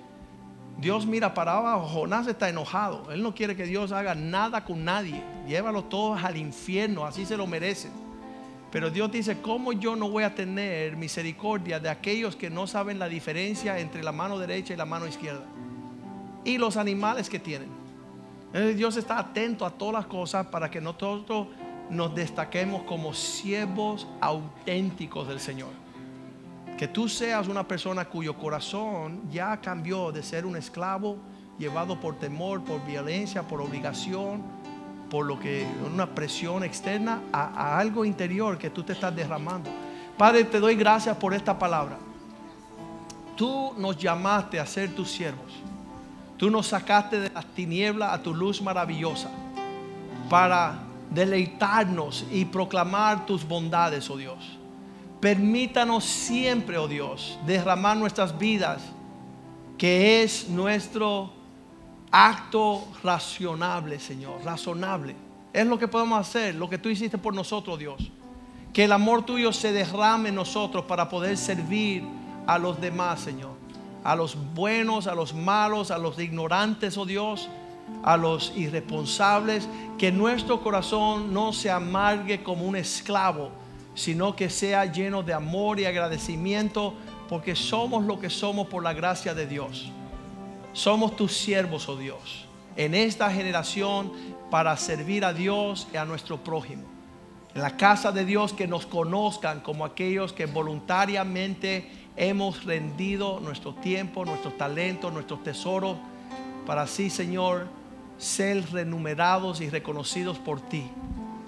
Dios mira para abajo, Jonás está enojado, él no quiere que Dios haga nada con nadie, llévalo todos al infierno, así se lo merecen. Pero Dios dice, ¿cómo yo no voy a tener misericordia de aquellos que no saben la diferencia entre la mano derecha y la mano izquierda? y los animales que tienen. Dios está atento a todas las cosas para que nosotros nos destaquemos como siervos auténticos del Señor. Que tú seas una persona cuyo corazón ya cambió de ser un esclavo llevado por temor, por violencia, por obligación, por lo que una presión externa a, a algo interior que tú te estás derramando. Padre, te doy gracias por esta palabra. Tú nos llamaste a ser tus siervos. Tú nos sacaste de las tinieblas a tu luz maravillosa para deleitarnos y proclamar tus bondades, oh Dios. Permítanos siempre, oh Dios, derramar nuestras vidas, que es nuestro acto racionable, Señor, razonable. Es lo que podemos hacer, lo que tú hiciste por nosotros, Dios. Que el amor tuyo se derrame en nosotros para poder servir a los demás, Señor a los buenos, a los malos, a los ignorantes, oh Dios, a los irresponsables, que nuestro corazón no se amargue como un esclavo, sino que sea lleno de amor y agradecimiento, porque somos lo que somos por la gracia de Dios. Somos tus siervos, oh Dios, en esta generación para servir a Dios y a nuestro prójimo. En la casa de Dios que nos conozcan como aquellos que voluntariamente hemos rendido nuestro tiempo, nuestros talentos, nuestros tesoros, para así, Señor, ser renumerados y reconocidos por ti.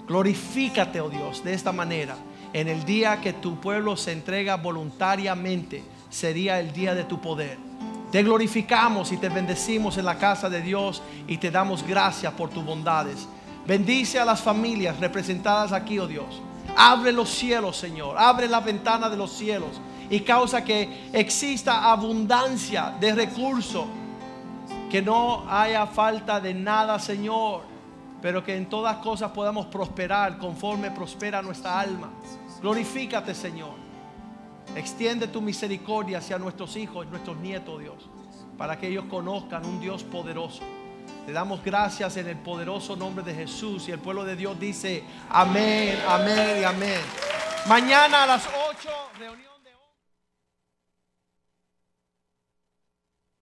Glorifícate, oh Dios, de esta manera. En el día que tu pueblo se entrega voluntariamente, sería el día de tu poder. Te glorificamos y te bendecimos en la casa de Dios y te damos gracias por tus bondades. Bendice a las familias representadas aquí, oh Dios. Abre los cielos, Señor. Abre la ventana de los cielos y causa que exista abundancia de recursos. Que no haya falta de nada, Señor. Pero que en todas cosas podamos prosperar conforme prospera nuestra alma. Glorifícate, Señor. Extiende tu misericordia hacia nuestros hijos y nuestros nietos, Dios, para que ellos conozcan un Dios poderoso. Te damos gracias en el poderoso nombre de Jesús y el pueblo de Dios dice amén, amén y amén. Mañana a las 8.